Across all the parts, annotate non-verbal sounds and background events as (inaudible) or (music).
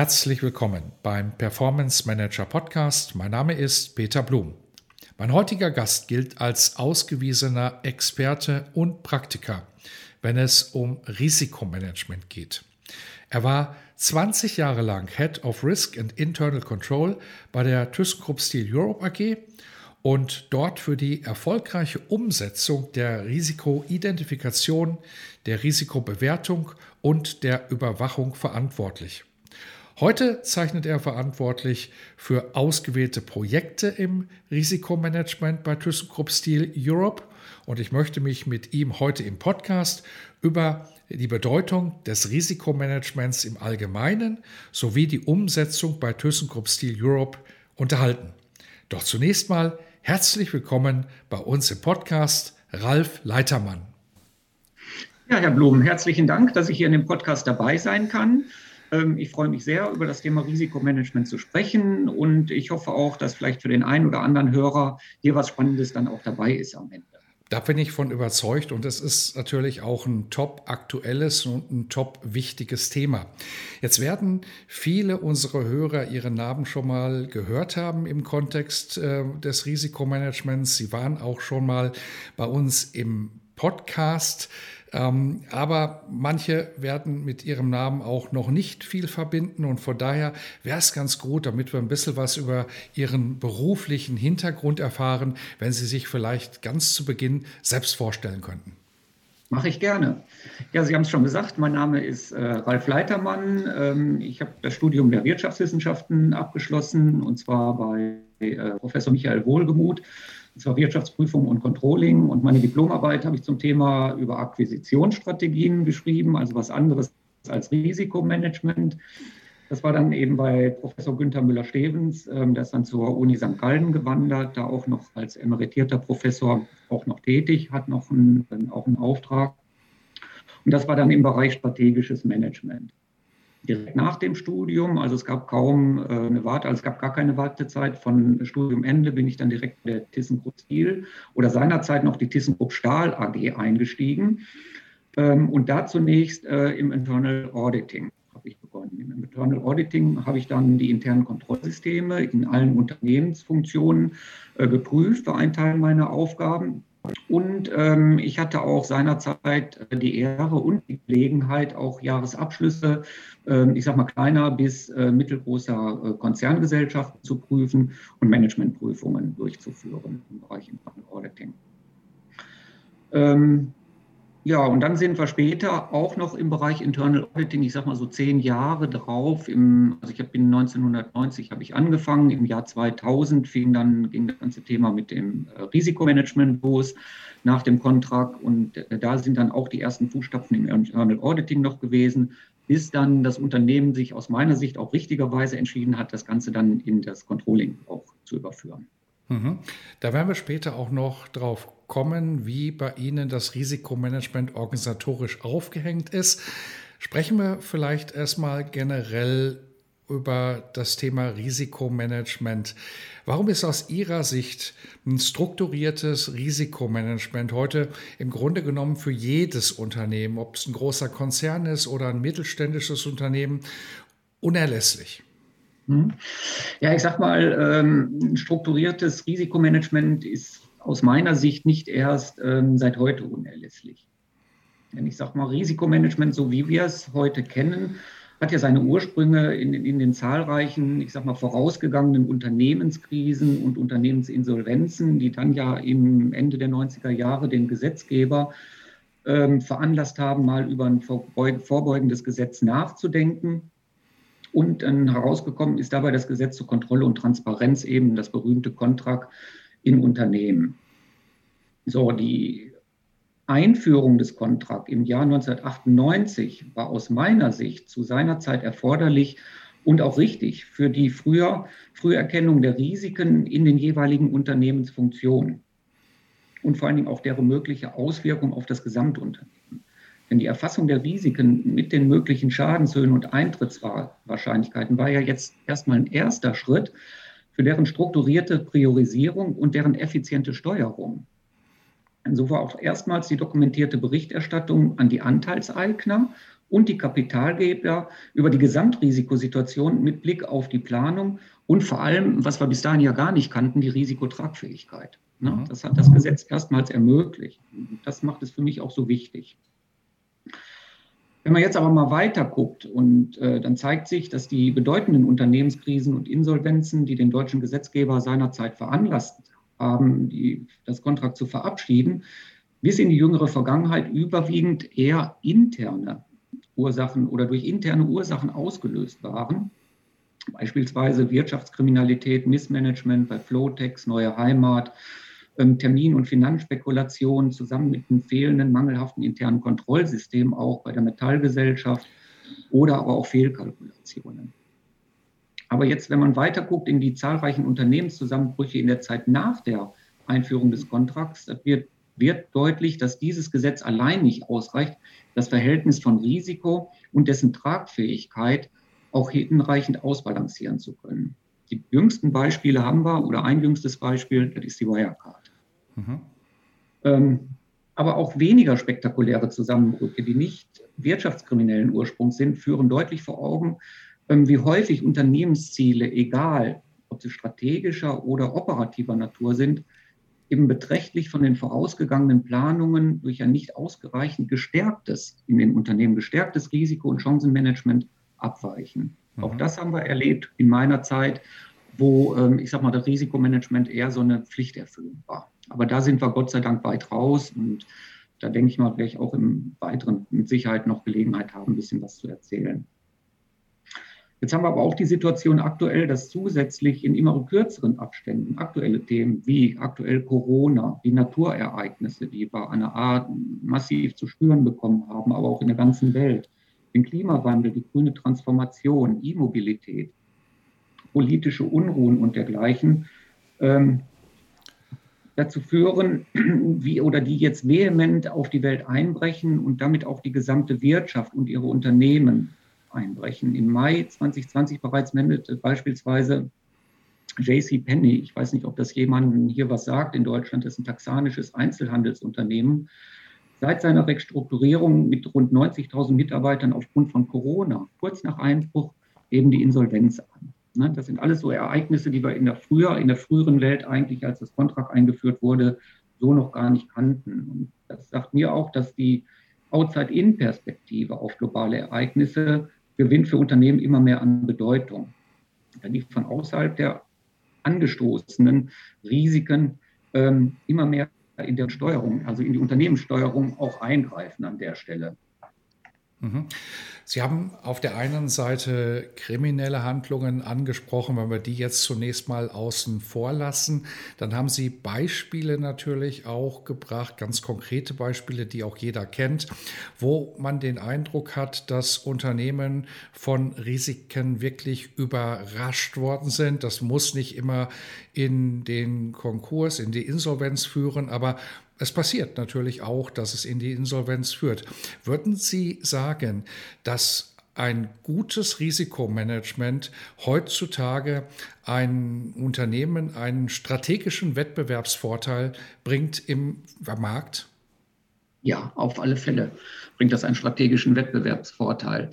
Herzlich willkommen beim Performance Manager Podcast. Mein Name ist Peter Blum. Mein heutiger Gast gilt als ausgewiesener Experte und Praktiker, wenn es um Risikomanagement geht. Er war 20 Jahre lang Head of Risk and Internal Control bei der ThyssenKrupp Steel Europe AG und dort für die erfolgreiche Umsetzung der Risikoidentifikation, der Risikobewertung und der Überwachung verantwortlich. Heute zeichnet er verantwortlich für ausgewählte Projekte im Risikomanagement bei ThyssenKrupp Steel Europe und ich möchte mich mit ihm heute im Podcast über die Bedeutung des Risikomanagements im Allgemeinen sowie die Umsetzung bei ThyssenKrupp Steel Europe unterhalten. Doch zunächst mal herzlich willkommen bei uns im Podcast, Ralf Leitermann. Ja, Herr Blum, herzlichen Dank, dass ich hier in dem Podcast dabei sein kann. Ähm, ich freue mich sehr, über das Thema Risikomanagement zu sprechen und ich hoffe auch, dass vielleicht für den einen oder anderen Hörer hier was Spannendes dann auch dabei ist am Ende. Da bin ich von überzeugt und es ist natürlich auch ein top aktuelles und ein top wichtiges Thema. Jetzt werden viele unserer Hörer ihren Namen schon mal gehört haben im Kontext äh, des Risikomanagements. Sie waren auch schon mal bei uns im Podcast. Ähm, aber manche werden mit ihrem Namen auch noch nicht viel verbinden und von daher wäre es ganz gut, damit wir ein bisschen was über ihren beruflichen Hintergrund erfahren, wenn Sie sich vielleicht ganz zu Beginn selbst vorstellen könnten. Mache ich gerne. Ja, Sie haben es schon gesagt, mein Name ist äh, Ralf Leitermann. Ähm, ich habe das Studium der Wirtschaftswissenschaften abgeschlossen und zwar bei äh, Professor Michael Wohlgemuth zwar Wirtschaftsprüfung und Controlling. Und meine Diplomarbeit habe ich zum Thema über Akquisitionsstrategien geschrieben, also was anderes als Risikomanagement. Das war dann eben bei Professor Günther Müller-Stevens, ähm, der ist dann zur Uni St. Gallen gewandert, da auch noch als emeritierter Professor auch noch tätig, hat noch einen, auch einen Auftrag. Und das war dann im Bereich strategisches Management direkt nach dem Studium. Also es gab kaum äh, eine Warte, also es gab gar keine Wartezeit. Von Studiumende bin ich dann direkt bei der ThyssenKrupp Steel oder seinerzeit noch die ThyssenKrupp Stahl AG eingestiegen. Ähm, und da zunächst äh, im Internal Auditing habe ich begonnen. Im Internal Auditing habe ich dann die internen Kontrollsysteme in allen Unternehmensfunktionen äh, geprüft, war ein Teil meiner Aufgaben. Und ähm, ich hatte auch seinerzeit äh, die Ehre und die Gelegenheit, auch Jahresabschlüsse, äh, ich sage mal kleiner bis äh, mittelgroßer äh, Konzerngesellschaften zu prüfen und Managementprüfungen durchzuführen im Bereich Internal Auditing. Ähm, ja, und dann sind wir später auch noch im Bereich Internal Auditing, ich sage mal so zehn Jahre drauf. Im, also ich bin 1990 habe ich angefangen, im Jahr 2000 fing dann ging das ganze Thema mit dem äh, Risikomanagement los nach dem Kontrakt und äh, da sind dann auch die ersten Fußstapfen im Internal Auditing noch gewesen, bis dann das Unternehmen sich aus meiner Sicht auch richtigerweise entschieden hat, das Ganze dann in das Controlling auch zu überführen. Mhm. Da werden wir später auch noch drauf kommen, wie bei Ihnen das Risikomanagement organisatorisch aufgehängt ist. Sprechen wir vielleicht erstmal generell über das Thema Risikomanagement. Warum ist aus Ihrer Sicht ein strukturiertes Risikomanagement heute im Grunde genommen für jedes Unternehmen, ob es ein großer Konzern ist oder ein mittelständisches Unternehmen, unerlässlich? Hm. Ja, ich sag mal, ähm, strukturiertes Risikomanagement ist aus meiner Sicht nicht erst ähm, seit heute unerlässlich. Denn ich sag mal, Risikomanagement, so wie wir es heute kennen, hat ja seine Ursprünge in, in den zahlreichen, ich sag mal, vorausgegangenen Unternehmenskrisen und Unternehmensinsolvenzen, die dann ja im Ende der 90er Jahre den Gesetzgeber ähm, veranlasst haben, mal über ein vorbeugendes Gesetz nachzudenken und dann herausgekommen ist dabei das Gesetz zur Kontrolle und Transparenz, eben das berühmte Kontrakt in Unternehmen. So, die Einführung des Kontrakt im Jahr 1998 war aus meiner Sicht zu seiner Zeit erforderlich und auch richtig für die früher, Früherkennung der Risiken in den jeweiligen Unternehmensfunktionen und vor allen Dingen auch deren mögliche Auswirkung auf das Gesamtunternehmen. Denn die Erfassung der Risiken mit den möglichen Schadenshöhen und Eintrittswahrscheinlichkeiten war ja jetzt erstmal ein erster Schritt für deren strukturierte Priorisierung und deren effiziente Steuerung. So war auch erstmals die dokumentierte Berichterstattung an die Anteilseigner und die Kapitalgeber über die Gesamtrisikosituation mit Blick auf die Planung und vor allem, was wir bis dahin ja gar nicht kannten, die Risikotragfähigkeit. Ne? Mhm. Das hat das Gesetz erstmals ermöglicht. Das macht es für mich auch so wichtig. Wenn man jetzt aber mal weiter guckt und äh, dann zeigt sich, dass die bedeutenden Unternehmenskrisen und Insolvenzen, die den deutschen Gesetzgeber seinerzeit veranlasst haben, die, das Kontrakt zu verabschieden, bis in die jüngere Vergangenheit überwiegend eher interne Ursachen oder durch interne Ursachen ausgelöst waren. Beispielsweise Wirtschaftskriminalität, Missmanagement bei Flowtex, Neue Heimat, Termin- und Finanzspekulation zusammen mit einem fehlenden, mangelhaften internen Kontrollsystem auch bei der Metallgesellschaft oder aber auch Fehlkalkulationen. Aber jetzt, wenn man weiter guckt in die zahlreichen Unternehmenszusammenbrüche in der Zeit nach der Einführung des Kontrakts, wird, wird deutlich, dass dieses Gesetz allein nicht ausreicht, das Verhältnis von Risiko und dessen Tragfähigkeit auch hinreichend ausbalancieren zu können. Die jüngsten Beispiele haben wir, oder ein jüngstes Beispiel, das ist die Wirecard. Mhm. Ähm, aber auch weniger spektakuläre Zusammenbrüche, die nicht wirtschaftskriminellen Ursprungs sind, führen deutlich vor Augen, ähm, wie häufig Unternehmensziele, egal ob sie strategischer oder operativer Natur sind, eben beträchtlich von den vorausgegangenen Planungen durch ein nicht ausreichend gestärktes, in den Unternehmen gestärktes Risiko- und Chancenmanagement abweichen. Mhm. Auch das haben wir erlebt in meiner Zeit, wo, ähm, ich sag mal, das Risikomanagement eher so eine Pflichterfüllung war. Aber da sind wir Gott sei Dank weit raus und da denke ich mal, werde ich auch im Weiteren mit Sicherheit noch Gelegenheit haben, ein bisschen was zu erzählen. Jetzt haben wir aber auch die Situation aktuell, dass zusätzlich in immer kürzeren Abständen aktuelle Themen wie aktuell Corona, die Naturereignisse, die wir an der Art massiv zu spüren bekommen haben, aber auch in der ganzen Welt, den Klimawandel, die grüne Transformation, E-Mobilität, politische Unruhen und dergleichen, ähm, dazu führen, (clears throat) wie oder die jetzt vehement auf die Welt einbrechen und damit auch die gesamte Wirtschaft und ihre Unternehmen einbrechen. Im Mai 2020 bereits meldete beispielsweise JC Penney, ich weiß nicht, ob das jemandem hier was sagt, in Deutschland ist ein taxanisches Einzelhandelsunternehmen, seit seiner Restrukturierung mit rund 90.000 Mitarbeitern aufgrund von Corona, kurz nach Einbruch, eben die Insolvenz an. Ne, das sind alles so Ereignisse, die wir in der, früher, in der früheren Welt eigentlich, als das Kontrakt eingeführt wurde, so noch gar nicht kannten. Und das sagt mir auch, dass die Outside-In-Perspektive auf globale Ereignisse gewinnt für Unternehmen immer mehr an Bedeutung. Da liegt von außerhalb der angestoßenen Risiken ähm, immer mehr in der Steuerung, also in die Unternehmenssteuerung auch eingreifen an der Stelle. Sie haben auf der einen Seite kriminelle Handlungen angesprochen, wenn wir die jetzt zunächst mal außen vor lassen. Dann haben Sie Beispiele natürlich auch gebracht, ganz konkrete Beispiele, die auch jeder kennt, wo man den Eindruck hat, dass Unternehmen von Risiken wirklich überrascht worden sind. Das muss nicht immer in den Konkurs, in die Insolvenz führen, aber es passiert natürlich auch, dass es in die Insolvenz führt. Würden Sie sagen, dass ein gutes Risikomanagement heutzutage ein Unternehmen einen strategischen Wettbewerbsvorteil bringt im Markt? Ja, auf alle Fälle bringt das einen strategischen Wettbewerbsvorteil.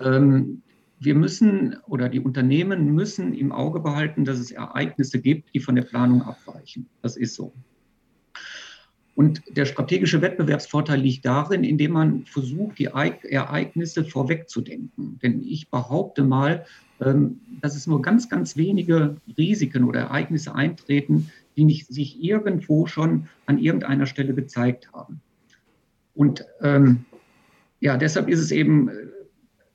Ähm, wir müssen oder die Unternehmen müssen im Auge behalten, dass es Ereignisse gibt, die von der Planung abweichen. Das ist so. Und der strategische Wettbewerbsvorteil liegt darin, indem man versucht, die Ereignisse vorwegzudenken. Denn ich behaupte mal, ähm, dass es nur ganz, ganz wenige Risiken oder Ereignisse eintreten, die nicht sich irgendwo schon an irgendeiner Stelle gezeigt haben. Und ähm, ja, deshalb ist es eben äh,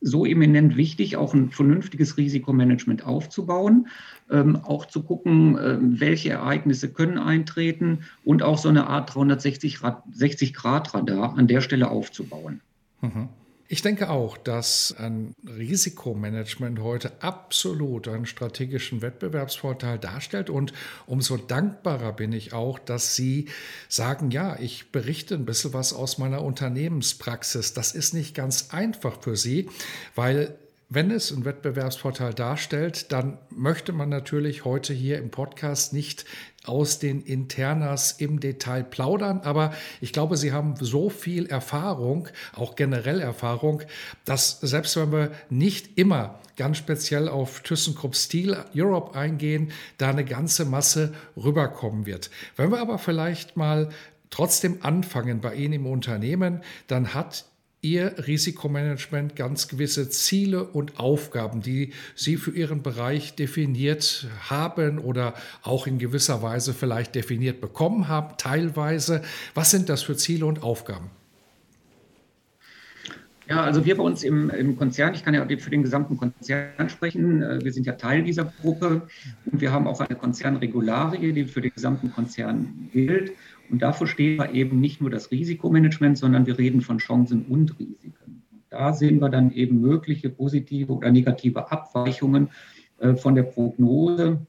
so eminent wichtig, auch ein vernünftiges Risikomanagement aufzubauen, ähm, auch zu gucken, äh, welche Ereignisse können eintreten und auch so eine Art 360-Grad-Radar an der Stelle aufzubauen. Mhm. Ich denke auch, dass ein Risikomanagement heute absolut einen strategischen Wettbewerbsvorteil darstellt und umso dankbarer bin ich auch, dass Sie sagen, ja, ich berichte ein bisschen was aus meiner Unternehmenspraxis. Das ist nicht ganz einfach für Sie, weil wenn es einen Wettbewerbsvorteil darstellt, dann möchte man natürlich heute hier im Podcast nicht aus den Internas im Detail plaudern, aber ich glaube, Sie haben so viel Erfahrung, auch generell Erfahrung, dass selbst wenn wir nicht immer ganz speziell auf ThyssenKrupp Steel Europe eingehen, da eine ganze Masse rüberkommen wird. Wenn wir aber vielleicht mal trotzdem anfangen bei Ihnen im Unternehmen, dann hat Ihr Risikomanagement ganz gewisse Ziele und Aufgaben, die Sie für Ihren Bereich definiert haben oder auch in gewisser Weise vielleicht definiert bekommen haben, teilweise. Was sind das für Ziele und Aufgaben? Ja, also wir bei uns im, im, Konzern, ich kann ja für den gesamten Konzern sprechen, äh, wir sind ja Teil dieser Gruppe und wir haben auch eine Konzernregularie, die für den gesamten Konzern gilt. Und dafür steht eben nicht nur das Risikomanagement, sondern wir reden von Chancen und Risiken. Da sehen wir dann eben mögliche positive oder negative Abweichungen äh, von der Prognose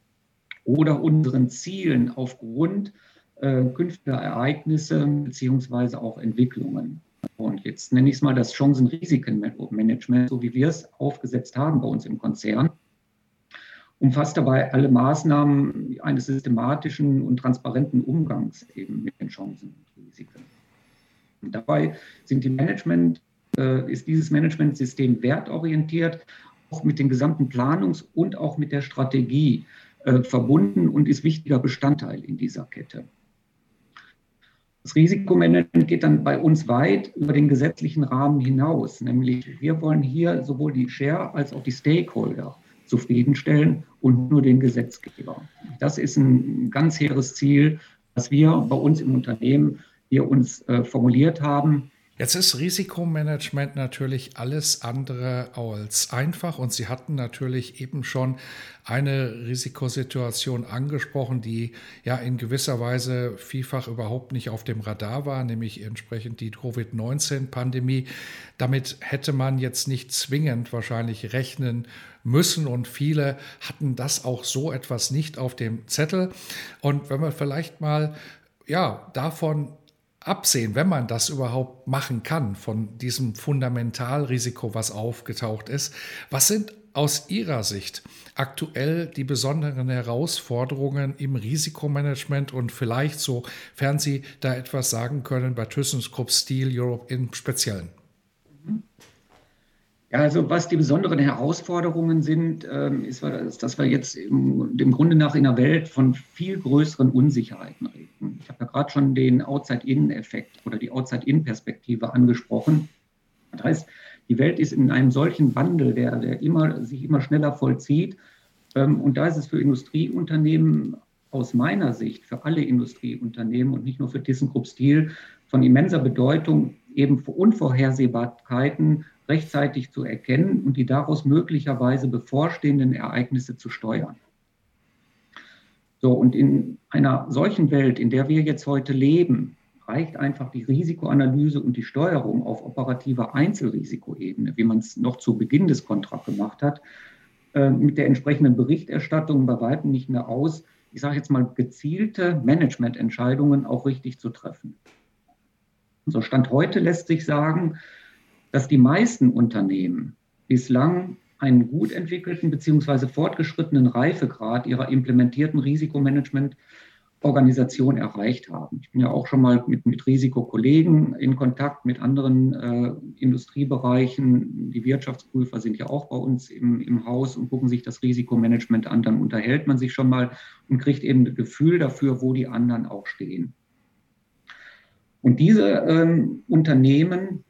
oder unseren Zielen aufgrund äh, künftiger Ereignisse beziehungsweise auch Entwicklungen. Und jetzt nenne ich es mal das Chancen-Risiken-Management, so wie wir es aufgesetzt haben bei uns im Konzern umfasst dabei alle Maßnahmen eines systematischen und transparenten Umgangs eben mit den Chancen und Risiken. Und dabei sind die Management, äh, ist dieses Managementsystem wertorientiert, auch mit den gesamten Planungs- und auch mit der Strategie äh, verbunden und ist wichtiger Bestandteil in dieser Kette. Das Risikomanagement geht dann bei uns weit über den gesetzlichen Rahmen hinaus, nämlich wir wollen hier sowohl die Share als auch die Stakeholder zufriedenstellen und nur den Gesetzgeber. Das ist ein ganz hehres Ziel, was wir bei uns im Unternehmen hier uns äh, formuliert haben. Jetzt ist Risikomanagement natürlich alles andere als einfach und Sie hatten natürlich eben schon eine Risikosituation angesprochen, die ja in gewisser Weise vielfach überhaupt nicht auf dem Radar war, nämlich entsprechend die Covid-19-Pandemie. Damit hätte man jetzt nicht zwingend wahrscheinlich rechnen müssen und viele hatten das auch so etwas nicht auf dem Zettel. Und wenn wir vielleicht mal ja, davon absehen, wenn man das überhaupt machen kann, von diesem Fundamentalrisiko, was aufgetaucht ist. Was sind aus Ihrer Sicht aktuell die besonderen Herausforderungen im Risikomanagement und vielleicht, sofern Sie da etwas sagen können, bei ThyssenKrupp Steel Europe im Speziellen? Ja, also was die besonderen Herausforderungen sind, ähm, ist, dass wir jetzt im, dem Grunde nach in einer Welt von viel größeren Unsicherheiten reden. Ich habe ja gerade schon den Outside-In-Effekt oder die Outside-In-Perspektive angesprochen. Das heißt, die Welt ist in einem solchen Wandel, der, der immer, sich immer schneller vollzieht. Ähm, und da ist es für Industrieunternehmen aus meiner Sicht, für alle Industrieunternehmen und nicht nur für ThyssenKrupp Steel, von immenser Bedeutung, eben Unvorhersehbarkeiten rechtzeitig zu erkennen und die daraus möglicherweise bevorstehenden Ereignisse zu steuern. So, und in einer solchen Welt, in der wir jetzt heute leben, reicht einfach die Risikoanalyse und die Steuerung auf operativer Einzelrisikoebene, wie man es noch zu Beginn des Kontrakts gemacht hat, äh, mit der entsprechenden Berichterstattung bei weitem nicht mehr aus, ich sage jetzt mal, gezielte Managemententscheidungen auch richtig zu treffen. So Stand heute lässt sich sagen, dass die meisten Unternehmen bislang einen gut entwickelten bzw. fortgeschrittenen Reifegrad ihrer implementierten Risikomanagementorganisation erreicht haben. Ich bin ja auch schon mal mit, mit Risikokollegen in Kontakt mit anderen äh, Industriebereichen. Die Wirtschaftsprüfer sind ja auch bei uns im, im Haus und gucken sich das Risikomanagement an. Dann unterhält man sich schon mal und kriegt eben ein Gefühl dafür, wo die anderen auch stehen. Und diese ähm, Unternehmen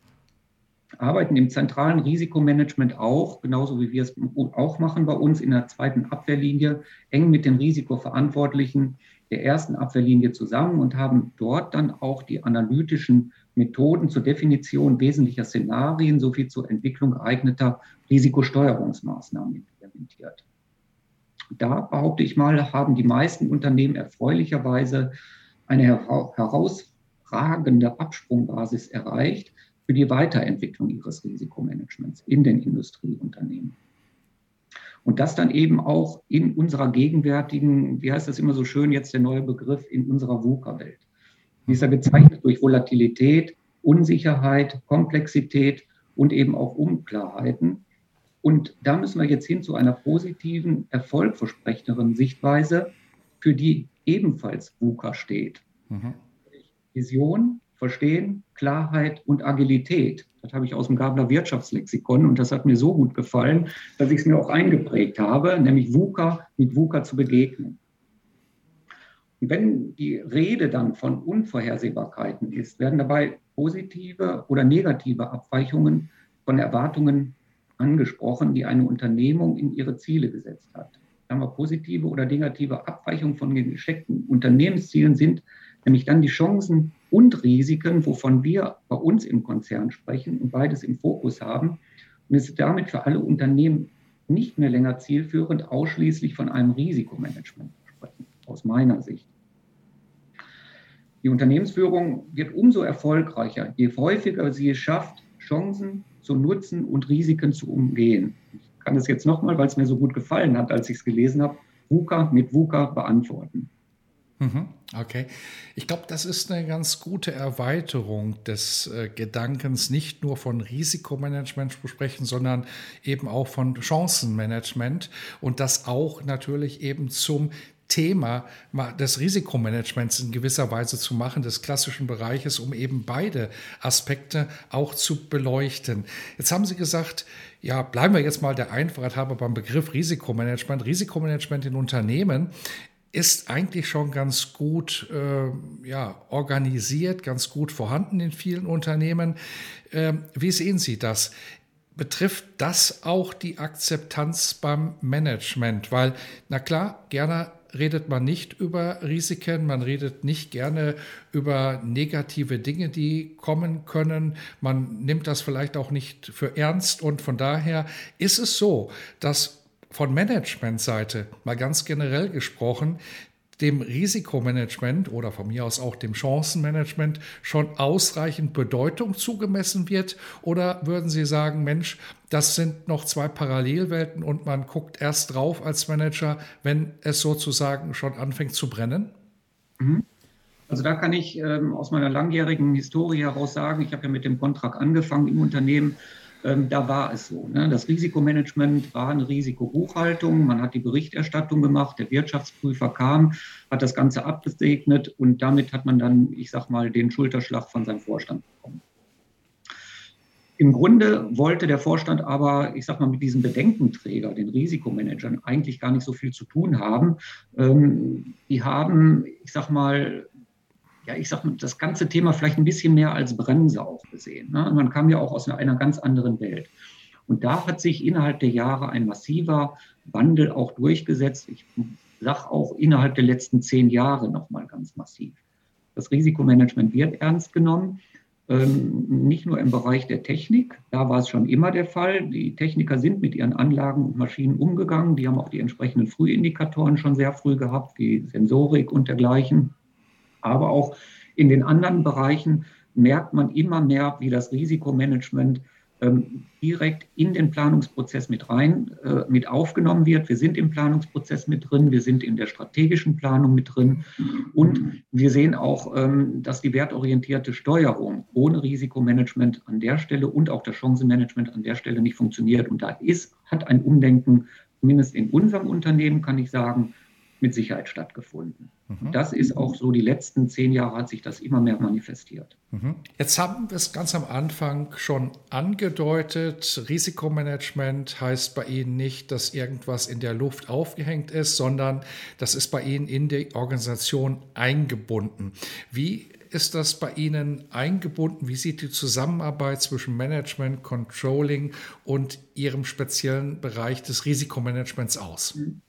arbeiten im zentralen Risikomanagement auch, genauso wie wir es auch machen bei uns in der zweiten Abwehrlinie, eng mit den Risikoverantwortlichen der ersten Abwehrlinie zusammen und haben dort dann auch die analytischen Methoden zur Definition wesentlicher Szenarien sowie zur Entwicklung geeigneter Risikosteuerungsmaßnahmen implementiert. Da behaupte ich mal, haben die meisten Unternehmen erfreulicherweise eine herausragende Absprungbasis erreicht für die Weiterentwicklung ihres Risikomanagements in den Industrieunternehmen. Und das dann eben auch in unserer gegenwärtigen, wie heißt das immer so schön, jetzt der neue Begriff, in unserer VUCA-Welt. Die ist ja gezeichnet durch Volatilität, Unsicherheit, Komplexität und eben auch Unklarheiten. Und da müssen wir jetzt hin zu einer positiven, erfolgversprechenderen Sichtweise, für die ebenfalls VUCA steht. Mhm. Vision, Verstehen, Klarheit und Agilität. Das habe ich aus dem Gabler Wirtschaftslexikon und das hat mir so gut gefallen, dass ich es mir auch eingeprägt habe, nämlich VUCA mit VUCA zu begegnen. Und wenn die Rede dann von Unvorhersehbarkeiten ist, werden dabei positive oder negative Abweichungen von Erwartungen angesprochen, die eine Unternehmung in ihre Ziele gesetzt hat. Sagen wir, positive oder negative Abweichungen von gesteckten Unternehmenszielen sind nämlich dann die Chancen und Risiken, wovon wir bei uns im Konzern sprechen und beides im Fokus haben. Und es ist damit für alle Unternehmen nicht mehr länger zielführend, ausschließlich von einem Risikomanagement zu sprechen, aus meiner Sicht. Die Unternehmensführung wird umso erfolgreicher, je häufiger sie es schafft, Chancen zu nutzen und Risiken zu umgehen. Ich kann das jetzt nochmal, weil es mir so gut gefallen hat, als ich es gelesen habe, VUCA mit VUCA beantworten. Mhm. Okay. Ich glaube, das ist eine ganz gute Erweiterung des äh, Gedankens, nicht nur von Risikomanagement zu sprechen, sondern eben auch von Chancenmanagement und das auch natürlich eben zum Thema des Risikomanagements in gewisser Weise zu machen, des klassischen Bereiches, um eben beide Aspekte auch zu beleuchten. Jetzt haben Sie gesagt, ja, bleiben wir jetzt mal der Einfachheit halber beim Begriff Risikomanagement. Risikomanagement in Unternehmen ist eigentlich schon ganz gut äh, ja, organisiert, ganz gut vorhanden in vielen Unternehmen. Äh, wie sehen Sie das? Betrifft das auch die Akzeptanz beim Management? Weil, na klar, gerne redet man nicht über Risiken, man redet nicht gerne über negative Dinge, die kommen können. Man nimmt das vielleicht auch nicht für ernst und von daher ist es so, dass von Managementseite mal ganz generell gesprochen, dem Risikomanagement oder von mir aus auch dem Chancenmanagement schon ausreichend Bedeutung zugemessen wird? Oder würden Sie sagen, Mensch, das sind noch zwei Parallelwelten und man guckt erst drauf als Manager, wenn es sozusagen schon anfängt zu brennen? Mhm. Also da kann ich ähm, aus meiner langjährigen Historie heraus sagen, ich habe ja mit dem Kontrakt angefangen im Unternehmen ähm, da war es so. Ne? Das Risikomanagement war eine Risikobuchhaltung. Man hat die Berichterstattung gemacht. Der Wirtschaftsprüfer kam, hat das Ganze abgesegnet und damit hat man dann, ich sag mal, den Schulterschlag von seinem Vorstand bekommen. Im Grunde wollte der Vorstand aber, ich sag mal, mit diesem Bedenkenträger, den Risikomanagern, eigentlich gar nicht so viel zu tun haben. Ähm, die haben, ich sag mal, ja, ich sag mal, das ganze Thema vielleicht ein bisschen mehr als Bremse auch gesehen. Ne? Man kam ja auch aus einer, ganz anderen Welt. Und da hat sich innerhalb der Jahre ein massiver Wandel auch durchgesetzt. Ich sage auch innerhalb der letzten zehn Jahre nochmal ganz massiv. Das Risikomanagement wird ernst genommen, ähm, nicht nur im Bereich der Technik, da war es schon immer der Fall. Die Techniker sind mit ihren Anlagen und Maschinen umgegangen, die haben auch die entsprechenden Frühindikatoren schon sehr früh gehabt, wie Sensorik und dergleichen. Aber auch in den anderen Bereichen merkt man immer mehr, wie das Risikomanagement ähm, direkt in den Planungsprozess mit rein, äh, mit aufgenommen wird. Wir sind im Planungsprozess mit drin, wir sind in der strategischen Planung mit drin und wir sehen auch, ähm, dass die wertorientierte Steuerung ohne Risikomanagement an der Stelle und auch das Chancenmanagement an der Stelle nicht funktioniert. Und da ist, hat ein Umdenken, zumindest in unserem Unternehmen, kann ich sagen, mit Sicherheit stattgefunden. Mhm. Das ist auch so, die letzten zehn Jahre hat sich das immer mehr manifestiert. Mhm. Jetzt haben wir es ganz am Anfang schon angedeutet. Risikomanagement heißt bei Ihnen nicht, dass irgendwas in der Luft aufgehängt ist, sondern das ist bei Ihnen in die Organisation eingebunden. Wie ist das bei Ihnen eingebunden? Wie sieht die Zusammenarbeit zwischen Management, Controlling und Ihrem speziellen Bereich des Risikomanagements aus? Mhm.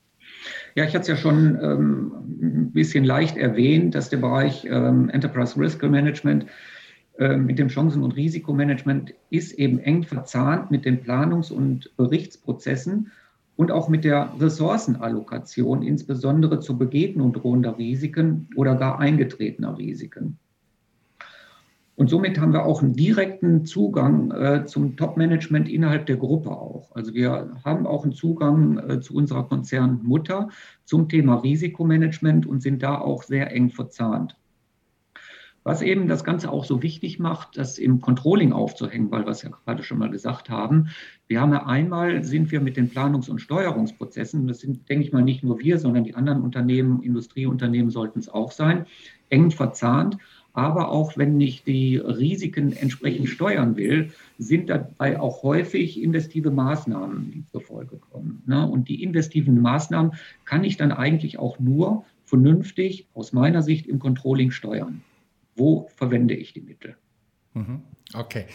Ja, ich hatte es ja schon ähm, ein bisschen leicht erwähnt, dass der Bereich ähm, Enterprise Risk Management äh, mit dem Chancen- und Risikomanagement ist eben eng verzahnt mit den Planungs- und Berichtsprozessen und auch mit der Ressourcenallokation, insbesondere zur Begegnung drohender Risiken oder gar eingetretener Risiken. Und somit haben wir auch einen direkten Zugang äh, zum Top-Management innerhalb der Gruppe auch. Also wir haben auch einen Zugang äh, zu unserer Konzernmutter zum Thema Risikomanagement und sind da auch sehr eng verzahnt. Was eben das Ganze auch so wichtig macht, das im Controlling aufzuhängen, weil wir es ja gerade schon mal gesagt haben. Wir haben ja einmal, sind wir mit den Planungs- und Steuerungsprozessen, das sind, denke ich mal, nicht nur wir, sondern die anderen Unternehmen, Industrieunternehmen sollten es auch sein, eng verzahnt. Aber auch wenn ich die Risiken entsprechend steuern will, sind dabei auch häufig investive Maßnahmen, die zur Folge kommen. Ne? Und die investiven Maßnahmen kann ich dann eigentlich auch nur vernünftig aus meiner Sicht im Controlling steuern. Wo verwende ich die Mittel? Mhm. Okay.